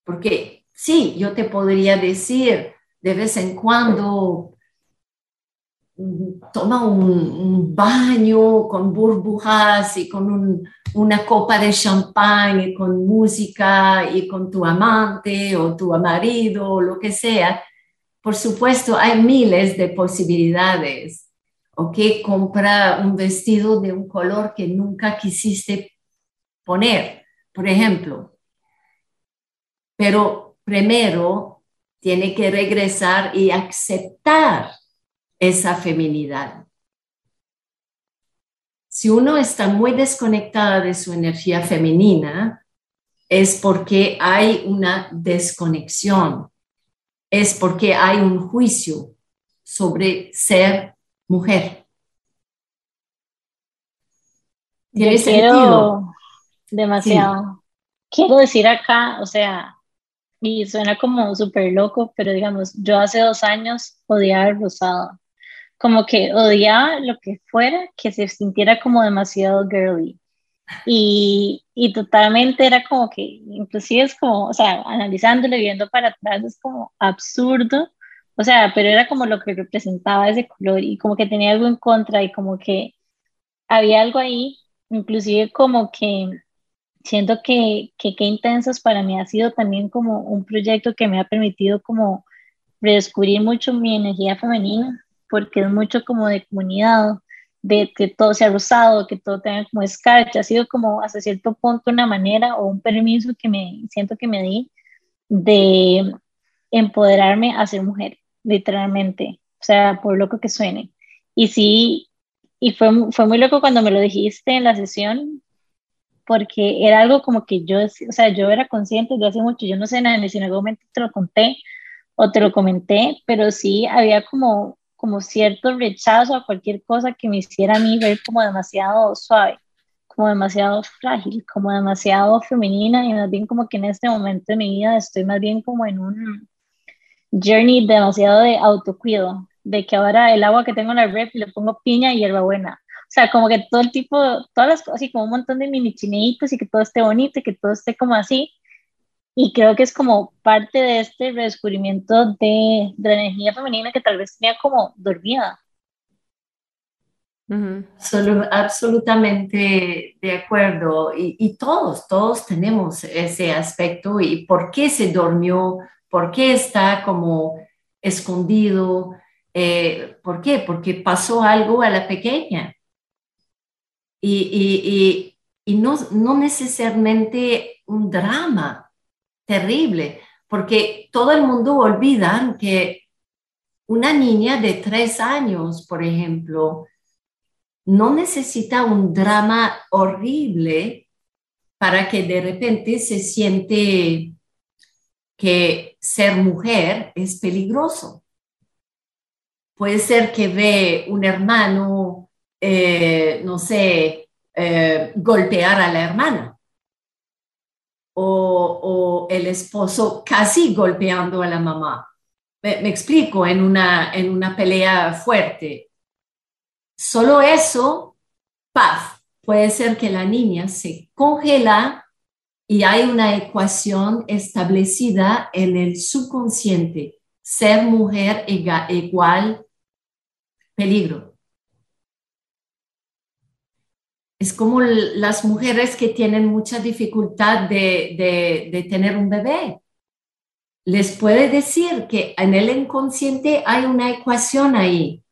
porque sí, yo te podría decir de vez en cuando, toma un, baño con burbujas y con una copa de champán y con música y con tu amante o tu marido o lo que sea. Por supuesto, hay miles de posibilidades. O que compra un vestido de un color que nunca quisiste poner, por ejemplo. Pero primero tiene que regresar y aceptar esa feminidad. Si uno está muy desconectada de su energía femenina, es porque hay una desconexión, es porque hay un juicio sobre ser mujer. ¿Tiene sentido? Demasiado. Quiero decir acá, o sea, y suena como súper loco, pero digamos, yo hace dos años odiaba el rosado como que odiaba lo que fuera que se sintiera como demasiado girly. Y, y totalmente era como que, inclusive es como, o sea, analizándolo y viendo para atrás es como absurdo, o sea, pero era como lo que representaba ese color y como que tenía algo en contra y como que había algo ahí, inclusive como que siento que, que qué intensos para mí ha sido también como un proyecto que me ha permitido como redescubrir mucho mi energía femenina porque es mucho como de comunidad, de que todo sea rosado, que todo tenga como escarcha, ha sido como hasta cierto punto una manera o un permiso que me siento que me di de empoderarme a ser mujer, literalmente, o sea, por loco que suene. Y sí, y fue, fue muy loco cuando me lo dijiste en la sesión, porque era algo como que yo, o sea, yo era consciente de hace mucho, yo no sé nada, si en algún momento te lo conté o te lo comenté, pero sí había como como cierto rechazo a cualquier cosa que me hiciera a mí ver como demasiado suave, como demasiado frágil, como demasiado femenina y más bien como que en este momento de mi vida estoy más bien como en un journey demasiado de autocuido, de que ahora el agua que tengo en la ref le pongo piña y hierbabuena. O sea, como que todo el tipo, todas las cosas, así como un montón de mini chineitos y que todo esté bonito y que todo esté como así. Y creo que es como parte de este redescubrimiento de, de la energía femenina que tal vez tenía como dormida. absolutamente de acuerdo. Y, y, todos, todos tenemos ese aspecto. ¿Y por qué se durmió? ¿Por qué está como escondido? Eh, ¿Por qué? Porque pasó algo a la pequeña. Y, y, y no, no necesariamente un drama, terrible, porque todo el mundo olvida que una niña de tres años, por ejemplo, no necesita un drama horrible para que de repente se siente que ser mujer es peligroso. Puede ser que ve un hermano, eh, no sé, eh, golpear a la hermana o, el esposo casi golpeando a la mamá. Me, explico, en una, en una pelea fuerte. Solo eso, paz, puede ser que la niña se congela y hay una ecuación establecida en el subconsciente. Ser mujer igual peligro. es como las mujeres que tienen mucha dificultad de, tener un bebé. Les puede decir que en el inconsciente hay una ecuación ahí.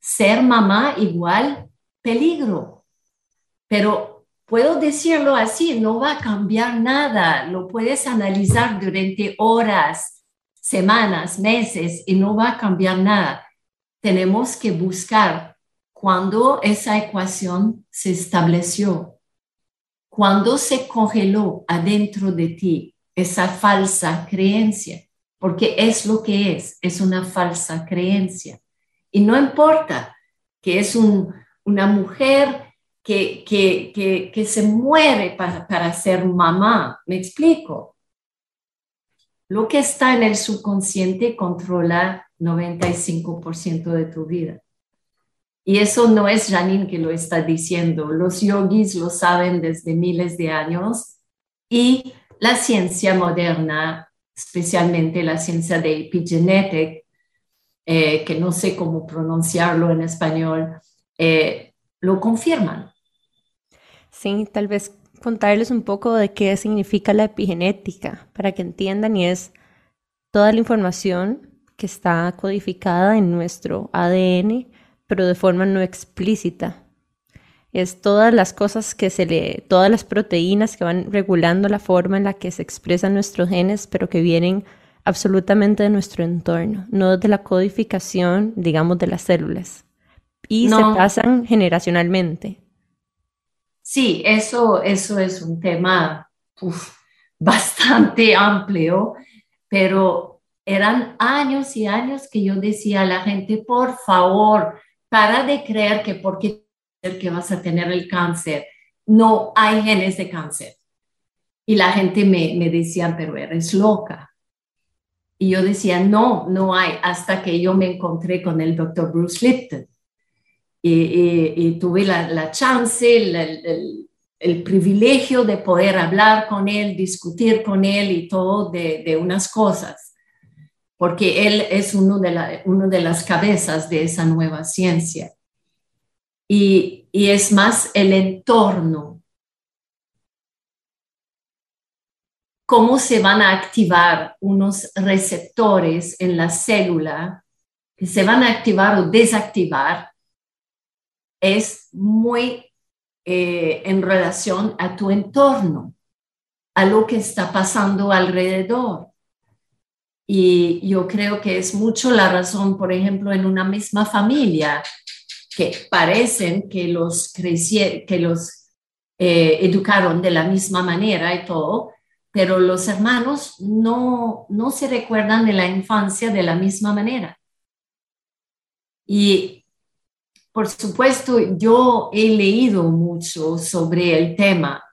Ser mamá igual peligro. Pero puedo decirlo así, no va a cambiar nada. Lo puedes analizar durante horas, semanas, meses y no va a cambiar nada. Tenemos que buscar cuando esa ecuación se estableció, cuando se congeló adentro de ti esa falsa creencia, porque es lo que es, es una falsa creencia. Y no importa que es una mujer que, que, se muere para, para ser mamá, me explico. Lo que está en el subconsciente controla 95% de tu vida. Y eso no es Janine que lo está diciendo. Los yogis lo saben desde miles de años y la ciencia moderna, especialmente la ciencia de epigenética, eh, que no sé cómo pronunciarlo en español, eh, lo confirman. Sí, tal vez contarles un poco de qué significa la epigenética para que entiendan y es toda la información que está codificada en nuestro ADN, pero de forma no explícita. Es todas las cosas que se le, todas las proteínas que van regulando la forma en la que se expresan nuestros genes, pero que vienen absolutamente de nuestro entorno, no de la codificación, digamos, de las células. Y se pasan generacionalmente. Sí, eso, eso es un tema bastante amplio, pero eran años y años que yo decía a la gente, por favor, para de creer que porque que vas a tener el cáncer, no hay genes de cáncer. Y la gente me, me decía, pero eres loca. Y yo decía, no, no hay, hasta que yo me encontré con el doctor Bruce Lipton. Y, tuve la, chance, el, el, privilegio de poder hablar con él, discutir con él y todo de, de unas cosas, porque él es uno de, la, uno de las cabezas de esa nueva ciencia. Y, y es más el entorno cómo se van a activar unos receptores en la célula que se van a activar o desactivar es muy eh, en relación a tu entorno, a lo que está pasando alrededor. Y yo creo que es mucho la razón, por ejemplo, en una misma familia, que parecen que los, que los eh, educaron de la misma manera y todo, pero los hermanos no, no se recuerdan de la infancia de la misma manera. Y por supuesto, yo he leído mucho sobre el tema.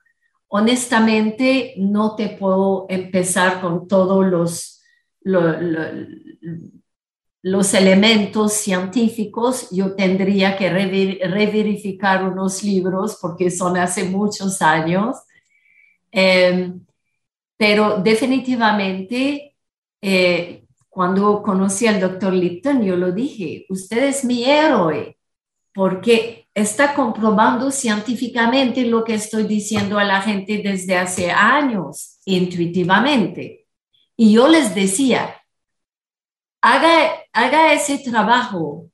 Honestamente, no te puedo empezar con todos los, los, elementos científicos. Yo tendría que reverificar unos libros porque son hace muchos años. Em, pero definitivamente, eh, cuando conocí al doctor Lipton, yo lo dije, usted es mi héroe, porque está comprobando científicamente lo que estoy diciendo a la gente desde hace años, intuitivamente. Y yo les decía, haga, haga ese trabajo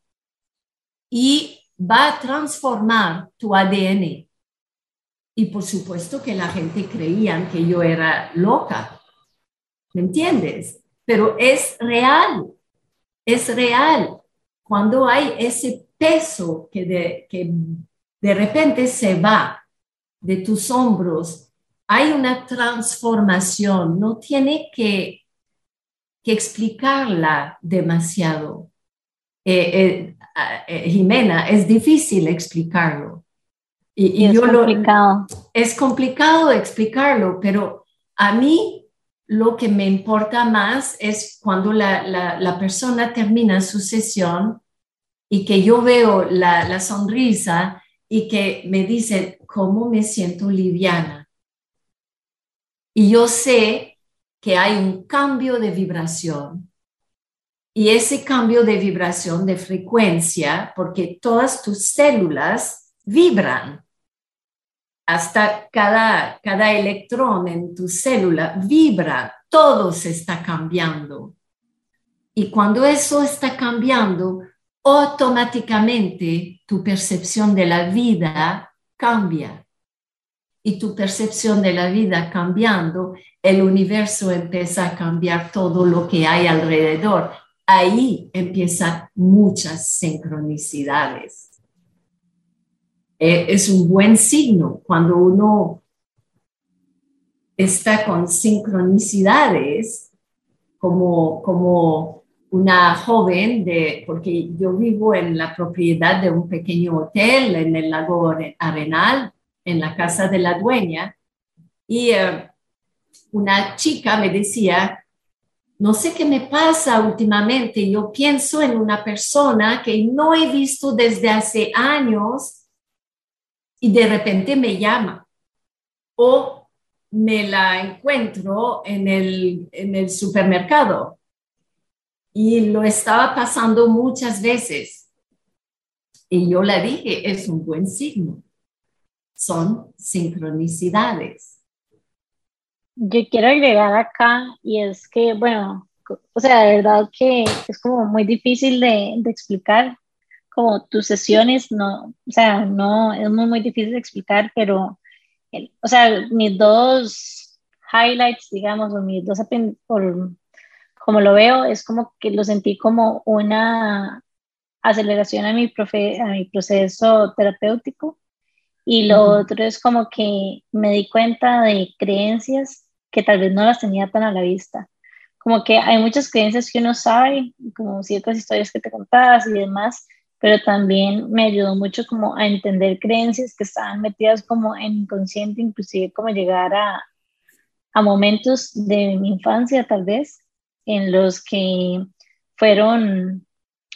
y va a transformar tu ADN y por supuesto que la gente creía que yo era loca, ¿me entiendes? Pero es real, es real. Cuando hay ese peso que de, que de repente se va de tus hombros, hay una transformación, no tiene que, que explicarla demasiado. Eh, eh, eh, Jimena, es difícil explicarlo y, es complicado. es complicado explicarlo, pero a mí lo que me importa más es cuando la, la, persona termina su sesión y que yo veo la, sonrisa y que me dice, ¿cómo me siento liviana? Y yo sé que hay un cambio de vibración. Y ese cambio de vibración, de frecuencia, porque todas tus células vibran hasta cada, cada electrón en tu célula vibra, todo se está cambiando. Y cuando eso está cambiando, automáticamente tu percepción de la vida cambia. Y tu percepción de la vida cambiando, el universo empieza a cambiar todo lo que hay alrededor. Ahí empiezan muchas sincronicidades. Eh, es un buen signo cuando uno está con sincronicidades, como, como una joven de, porque yo vivo en la propiedad de un pequeño hotel en el lago Arenal, en la casa de la dueña, y eh, una chica me decía, no sé qué me pasa últimamente, yo pienso en una persona que no he visto desde hace años y de repente me llama o me la encuentro en el, en el supermercado y lo estaba pasando muchas veces. Y yo le dije, es un buen signo. Son sincronicidades. Yo quiero agregar acá y es que, bueno, o sea, de verdad que es como muy difícil de, de explicar, como tus sesiones, no, o sea, no, es muy, muy difícil de explicar, pero, o sea, mis dos highlights, digamos, o mis dos, por, como lo veo, es como que lo sentí como una aceleración a mi, profe, a mi proceso terapéutico. Y lo otro es como que me di cuenta de creencias que tal vez no las tenía tan a la vista. Como que hay muchas creencias que uno sabe, como ciertas historias que te contabas y demás, pero también me ayudó mucho como a entender creencias que estaban metidas como en inconsciente, inclusive como llegar a, a momentos de mi infancia tal vez, en los que fueron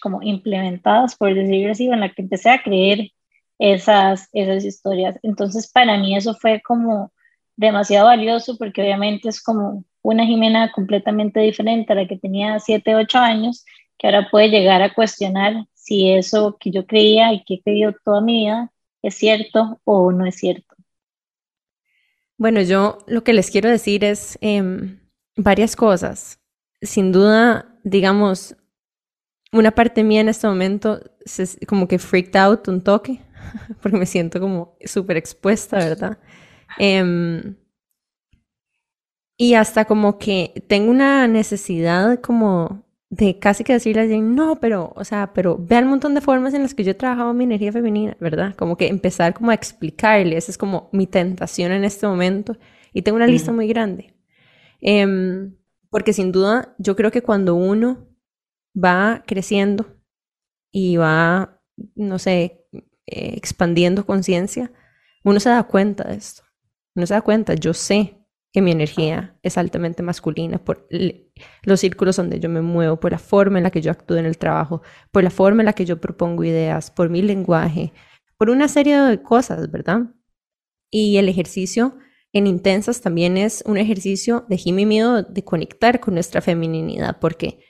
como implementadas, por decirlo así, en la que empecé a creer esas, esas historias. Entonces, para mí eso fue como demasiado valioso porque obviamente es como una Jimena completamente diferente a la que tenía 7, 8 años, que ahora puede llegar a cuestionar si eso que yo creía y que he creído toda mi vida es cierto o no es cierto. Bueno, yo lo que les quiero decir es em, varias cosas sin duda, digamos, una parte mía en este momento es como que freaked out un toque, porque me siento como súper expuesta, ¿verdad? Em, y hasta como que tengo una necesidad como de casi que decirle a no, pero, o sea, pero vean un montón de formas en las que yo he trabajado mi energía femenina, ¿verdad? Como que empezar como a explicarle, esa es como mi tentación en este momento, y tengo una lista muy grande. Eh, porque sin duda, yo creo que cuando uno va creciendo y va, no sé, eh, expandiendo conciencia, uno se da cuenta de esto. Uno se da cuenta, yo sé que mi energía es altamente masculina por los círculos donde yo me muevo, por la forma en la que yo actúo en el trabajo, por la forma en la que yo propongo ideas, por mi lenguaje, por una serie de cosas, ¿verdad? Y el ejercicio en intensas también es un ejercicio de Jimmy miedo de conectar con nuestra femininidad, porque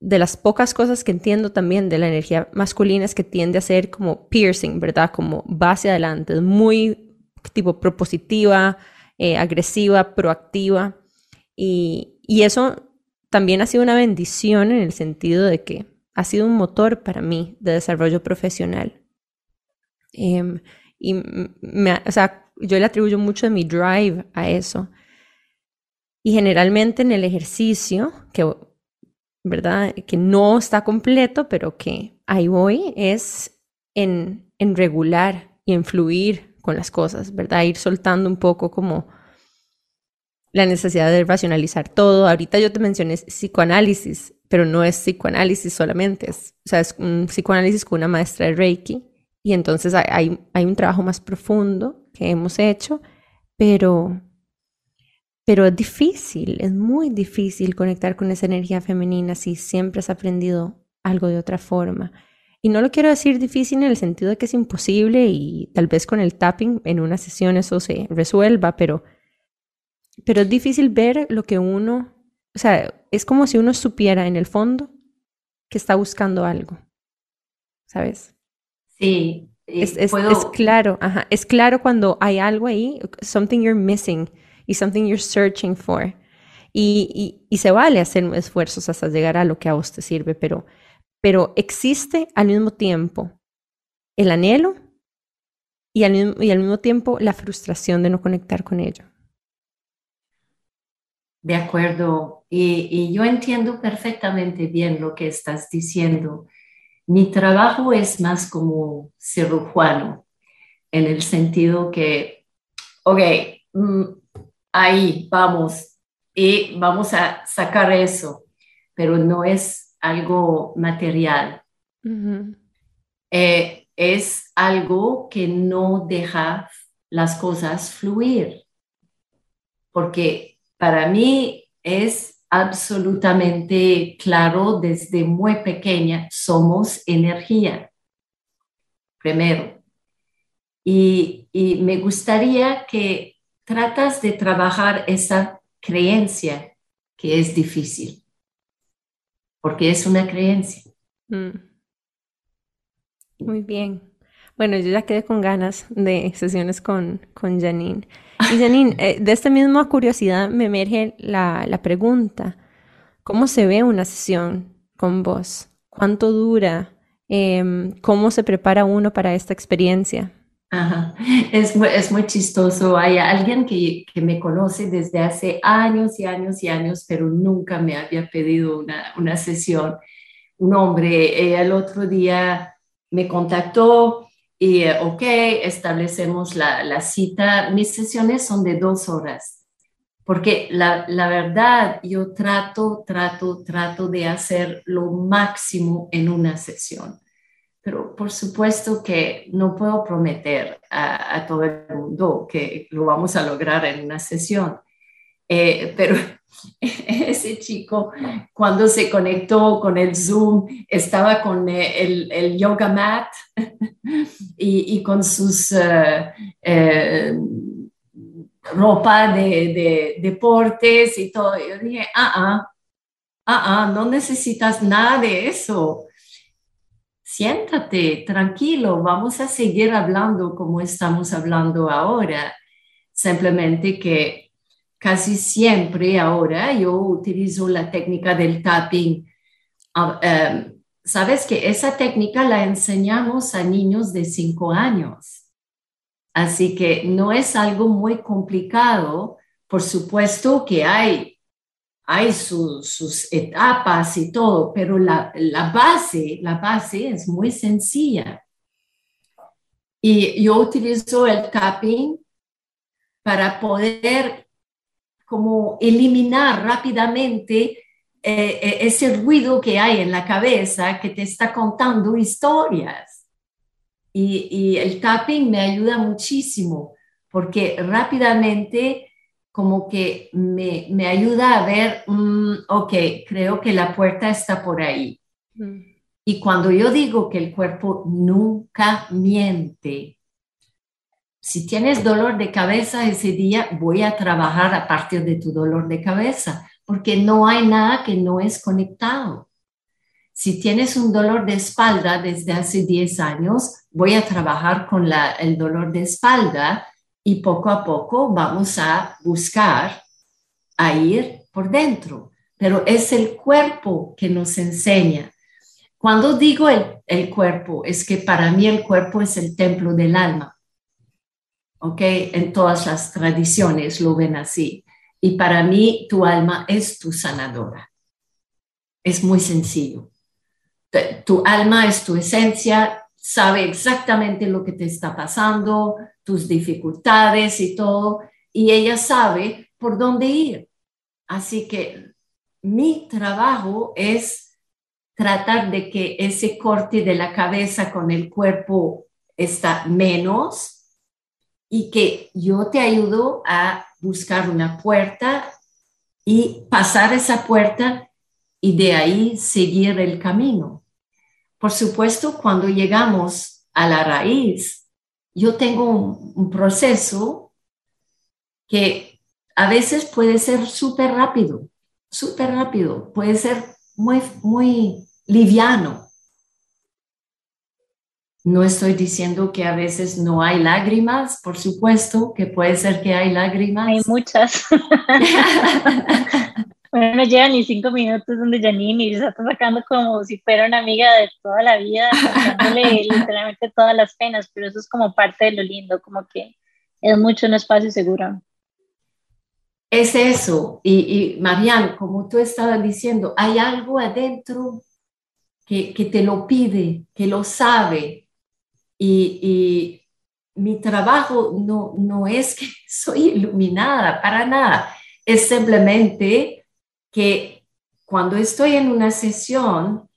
de las pocas cosas que entiendo también de la energía masculina es que tiende a ser como piercing, ¿verdad? Como base adelante, es muy tipo propositiva, eh, agresiva, proactiva. Y, y, eso también ha sido una bendición en el sentido de que ha sido un motor para mí de desarrollo profesional. Em, y o sea, yo le atribuyo mucho de mi drive a eso. Y generalmente en el ejercicio, que, ¿verdad? que no está completo, pero que ahí voy, es en, en regular y en fluir con las cosas, ¿verdad? Ir soltando un poco como la necesidad de racionalizar todo. Ahorita yo te mencioné psicoanálisis, pero no es psicoanálisis solamente, es, o sea, es un psicoanálisis con una maestra de Reiki y entonces hay, hay un trabajo más profundo que hemos hecho, pero, pero es difícil, es muy difícil conectar con esa energía femenina si siempre has aprendido algo de otra forma. Y no lo quiero decir difícil en el sentido de que es imposible y tal vez con el tapping en una sesión eso se resuelva, pero, pero es difícil ver lo que uno, o sea, es como si uno supiera en el fondo que está buscando algo, ¿sabes? Sí, es, es, claro, es claro cuando hay algo ahí, something you're missing y something you're searching for. Y, y, se vale hacer esfuerzos hasta llegar a lo que a vos te sirve, pero, pero existe al mismo tiempo el anhelo y al, mismo, y al mismo tiempo la frustración de no conectar con ello. De acuerdo, y, y yo entiendo perfectamente bien lo que estás diciendo. Mi trabajo es más como cirujano, en el sentido que, ok, mm, ahí vamos y vamos a sacar eso. pero no es algo material. Eh, es algo que no deja las cosas fluir, porque para mí es absolutamente claro desde muy pequeña, somos energía, primero. Y, y me gustaría que tratas de trabajar esa creencia que es difícil, porque es una creencia. Mm. Muy bien. Bueno, yo ya quedé con ganas de sesiones con, con Janine. Y Janine, eh, de esta misma curiosidad me emerge la, la, pregunta, ¿cómo se ve una sesión con vos? ¿Cuánto dura? Em, ¿Cómo se prepara uno para esta experiencia? Es, es muy chistoso. Hay alguien que, que, me conoce desde hace años y años y años, pero nunca me había pedido una, una sesión. Un hombre, eh, el otro día me contactó y, eh, ok, establecemos la, la, cita. Mis sesiones son de dos horas, porque la, la, verdad, yo trato, trato, trato de hacer lo máximo en una sesión. Pero por supuesto que no puedo prometer a, a todo el mundo que lo vamos a lograr en una sesión. Eh, pero ese chico, cuando se conectó con el Zoom, estaba con eh, el, yoga mat y, con sus eh, ropa de, deportes y todo. Yo dije, ah, ah, ah, ah, no necesitas nada de eso. Siéntate, tranquilo, vamos a seguir hablando como estamos hablando ahora. Simplemente que casi siempre ahora yo utilizo la técnica del tapping. Ah, em, Sabes que esa técnica la enseñamos a niños de 5 años. Así que no es algo muy complicado. Por supuesto que hay, hay sus etapas y todo, pero la, la base, la base es muy sencilla. Y yo utilizo el tapping para poder como eliminar rápidamente eh, eh, ese ruido que hay en la cabeza que te está contando historias. Y, el tapping me ayuda muchísimo porque rápidamente como que me, me ayuda a ver, mm, ok, creo que la puerta está por ahí. Mm. Y cuando yo digo que el cuerpo nunca miente, si tienes dolor de cabeza ese día, voy a trabajar a partir de tu dolor de cabeza, porque no hay nada que no es conectado. Si tienes un dolor de espalda desde hace 10 años, voy a trabajar con el dolor de espalda y poco a poco vamos a buscar a ir por dentro. Pero es el cuerpo que nos enseña. Cuando digo el cuerpo, es que para mí el cuerpo es el templo del alma ¿ok? En todas las tradiciones lo ven así. Y para mí tu alma es tu sanadora. Es muy sencillo. Tu alma es tu esencia, sabe exactamente lo que te está pasando, tus dificultades y todo, y ella sabe por dónde ir. Así que mi trabajo es tratar de que ese corte de la cabeza con el cuerpo está menos y que yo te ayudo a buscar una puerta y pasar esa puerta y de ahí seguir el camino. Por supuesto, cuando llegamos a la raíz, yo tengo un, proceso que a veces puede ser súper rápido, súper rápido, puede ser muy, muy liviano. No estoy diciendo que a veces no hay lágrimas, por supuesto que puede ser que hay lágrimas. Hay muchas. bueno, no llevan ni cinco minutos donde Janine y se está sacando como si fuera una amiga de toda la vida, contándole literalmente todas las penas, pero eso es como parte de lo lindo, como que es mucho un espacio seguro. Es eso, y, y Marian, como tú estabas diciendo, hay algo adentro que, que te lo pide, que lo sabe, y, mi trabajo no, no es que soy iluminada, para nada. Es simplemente que cuando estoy en una sesión,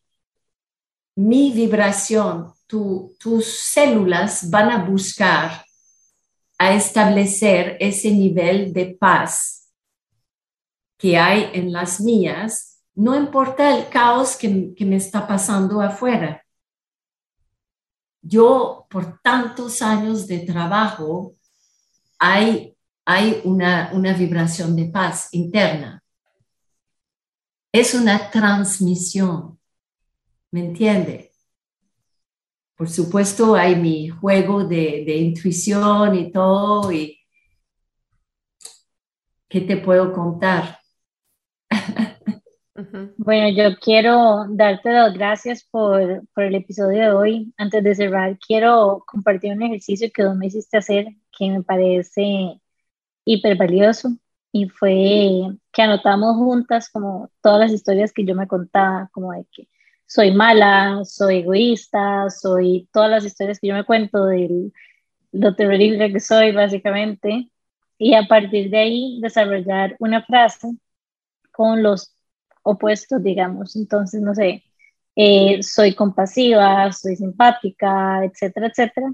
mi vibración, tus células van a buscar a establecer ese nivel de paz que hay en las mías, no importa el caos que, que me está pasando afuera. Yo, por tantos años de trabajo, hay, hay una, una vibración de paz interna. Es una transmisión, ¿me entiende? por supuesto hay mi juego de, intuición y todo. Y, ¿Qué te puedo contar? Bueno, yo quiero darte las gracias por, por, el episodio de hoy. Antes de cerrar, quiero compartir un ejercicio que tú me hiciste hacer que me parece hiper valioso y fue que anotamos juntas como todas las historias que yo me contaba, como de que soy mala, soy egoísta, soy todas las historias que yo me cuento de lo terrible que soy, básicamente. Y a partir de ahí desarrollar una frase con los opuestos, digamos. Entonces, no sé, eh, soy compasiva, soy simpática, etcétera, etcétera.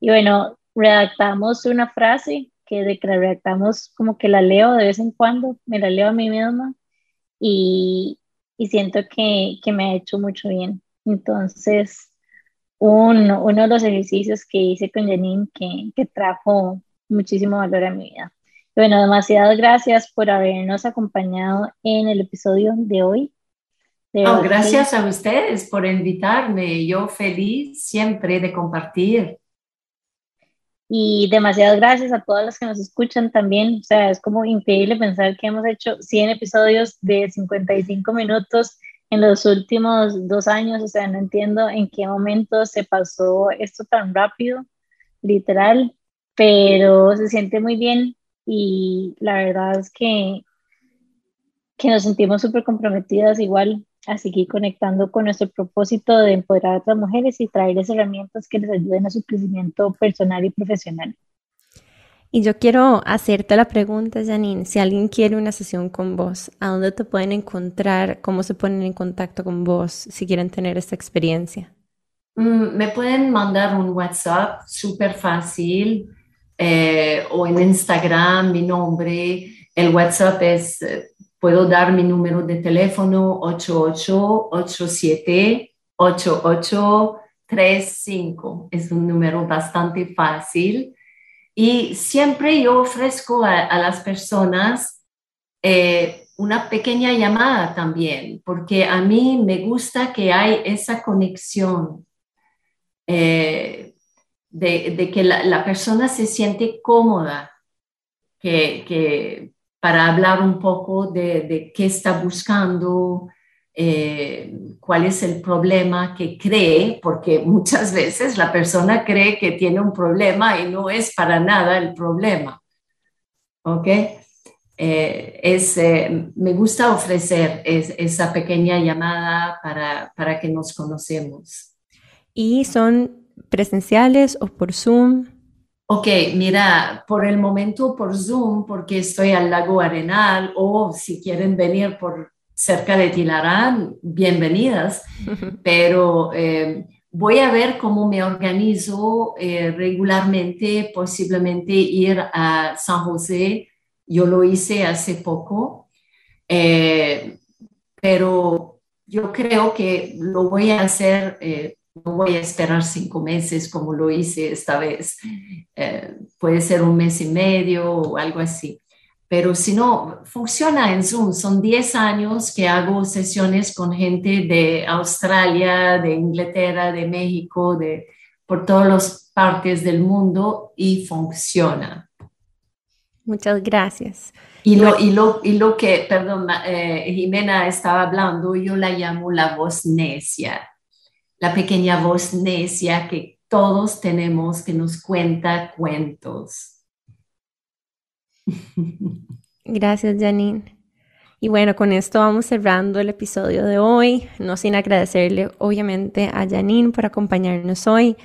Y bueno, redactamos una frase que de que la redactamos como que la leo de vez en cuando, me la leo a mí misma y, y siento que, que, me ha hecho mucho bien. Entonces, un, uno de los ejercicios que hice con Janine que, que trajo muchísimo valor a mi vida. Bueno, demasiadas gracias por habernos acompañado en el episodio de hoy. gracias a ustedes por invitarme. Yo feliz siempre de compartir. Y demasiadas gracias a todas las que nos escuchan también. O sea, es como increíble pensar que hemos hecho 100 episodios de 55 minutos en los últimos dos años. O sea, no entiendo en qué momento se pasó esto tan rápido, literal, pero se siente muy bien y la verdad es que, que nos sentimos súper comprometidas igual a seguir conectando con nuestro propósito de empoderar a otras mujeres y traerles herramientas que les ayuden a su crecimiento personal y profesional. Y yo quiero hacerte la pregunta, Janine, si alguien quiere una sesión con vos, ¿a dónde te pueden encontrar? ¿Cómo se ponen en contacto con vos si quieren tener esta experiencia? Mm, me pueden mandar un WhatsApp súper fácil eh, o en Instagram mi nombre. El WhatsApp es eh, Puedo dar mi número de teléfono 8887-8835. Es un número bastante fácil. Y siempre yo ofrezco a, las personas eh, una pequeña llamada también, porque a mí me gusta que hay esa conexión. Eh, de, que la, persona se siente cómoda, que, que para hablar un poco de, qué está buscando, eh, cuál es el problema que cree, porque muchas veces la persona cree que tiene un problema y no es para nada el problema. ¿Ok? Eh, es, eh, me gusta ofrecer esa pequeña llamada para, para que nos conocemos. ¿Y son presenciales o por Zoom? Ok, mira, por el momento por Zoom, porque estoy al lago Arenal, o si quieren venir por cerca de Tilarán, bienvenidas, pero eh, voy a ver cómo me organizo eh, regularmente, posiblemente ir a San José, yo lo hice hace poco, eh, pero yo creo que lo voy a hacer no voy a esperar cinco meses como lo hice esta vez. Eh, puede ser un mes y medio o algo así. Pero si no, funciona en Zoom. Son 10 años que hago sesiones con gente de Australia, de Inglaterra, de México, de por todas las partes del mundo y funciona. Muchas gracias. Y lo, y lo, y lo que, perdón, eh, Jimena estaba hablando, yo la llamo la voz necia la pequeña voz necia que todos tenemos que nos cuenta cuentos. Gracias, Janine. Y bueno, con esto vamos cerrando el episodio de hoy, no sin agradecerle obviamente a Janine por acompañarnos hoy,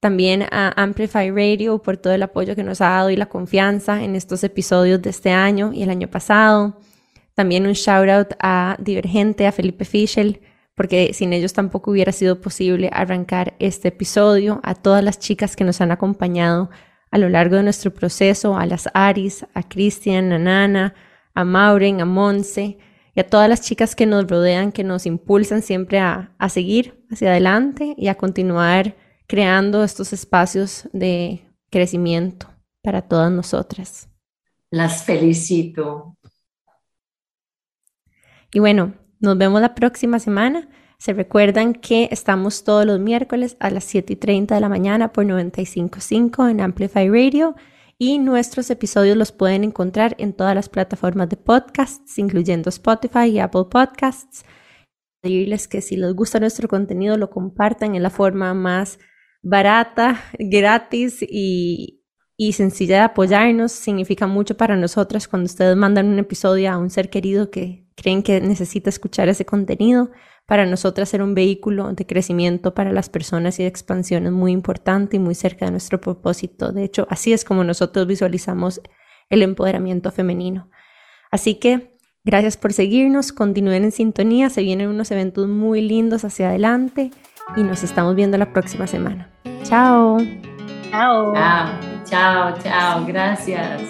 también a Amplify Radio por todo el apoyo que nos ha dado y la confianza en estos episodios de este año y el año pasado. También un shout out a Divergente, a Felipe Fischel, porque sin ellos tampoco hubiera sido posible arrancar este episodio, a todas las chicas que nos han acompañado a lo largo de nuestro proceso, a las Aris, a Cristian, a Nana, a Mauren, a Monse y a todas las chicas que nos rodean, que nos impulsan siempre a, a seguir hacia adelante y a continuar creando estos espacios de crecimiento para todas nosotras. Las felicito. Y bueno, nos vemos la próxima semana. Se recuerdan que estamos todos los miércoles a las 7 y 30 de la mañana por 95.5 en Amplify Radio y nuestros episodios los pueden encontrar en todas las plataformas de podcasts, incluyendo Spotify y Apple Podcasts. Pedirles que si les gusta nuestro contenido lo compartan en la forma más barata, gratis y, y sencilla de apoyarnos. Significa mucho para nosotras cuando ustedes mandan un episodio a un ser querido que creen que necesita escuchar ese contenido. Para nosotras ser un vehículo de crecimiento para las personas y de expansión es muy importante y muy cerca de nuestro propósito. De hecho, así es como nosotros visualizamos el empoderamiento femenino. Así que gracias por seguirnos, continúen en sintonía, se vienen unos eventos muy lindos hacia adelante y nos estamos viendo la próxima semana. Chao. Chao. Chao, chao, chao. Gracias.